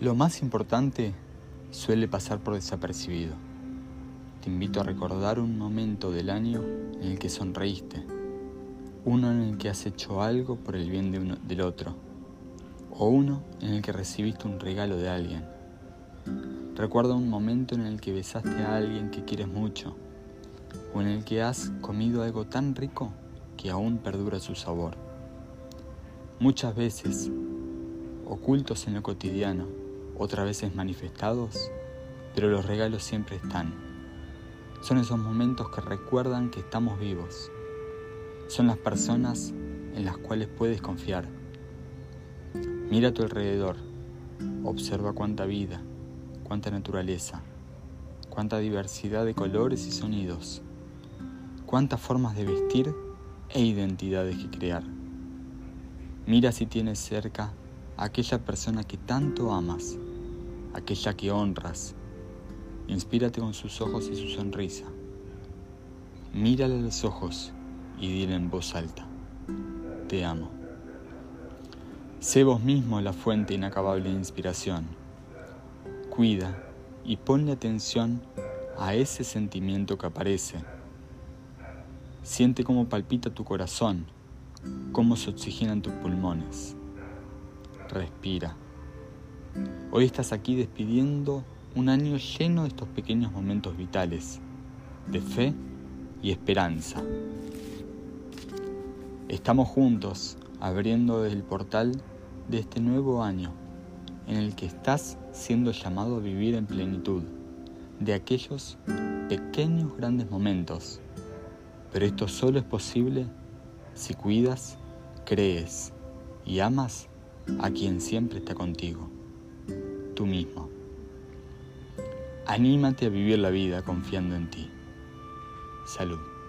Lo más importante suele pasar por desapercibido. Te invito a recordar un momento del año en el que sonreíste, uno en el que has hecho algo por el bien de uno, del otro, o uno en el que recibiste un regalo de alguien. Recuerda un momento en el que besaste a alguien que quieres mucho, o en el que has comido algo tan rico que aún perdura su sabor. Muchas veces, ocultos en lo cotidiano, otras veces manifestados, pero los regalos siempre están. Son esos momentos que recuerdan que estamos vivos. Son las personas en las cuales puedes confiar. Mira a tu alrededor, observa cuánta vida, cuánta naturaleza, cuánta diversidad de colores y sonidos, cuántas formas de vestir e identidades que crear. Mira si tienes cerca a aquella persona que tanto amas aquella que honras. Inspírate con sus ojos y su sonrisa. Mírale a los ojos y dile en voz alta, te amo. Sé vos mismo la fuente inacabable de inspiración. Cuida y ponle atención a ese sentimiento que aparece. Siente cómo palpita tu corazón, cómo se oxigenan tus pulmones. Respira. Hoy estás aquí despidiendo un año lleno de estos pequeños momentos vitales, de fe y esperanza. Estamos juntos abriendo el portal de este nuevo año en el que estás siendo llamado a vivir en plenitud de aquellos pequeños grandes momentos. Pero esto solo es posible si cuidas, crees y amas a quien siempre está contigo mismo. Anímate a vivir la vida confiando en ti. Salud.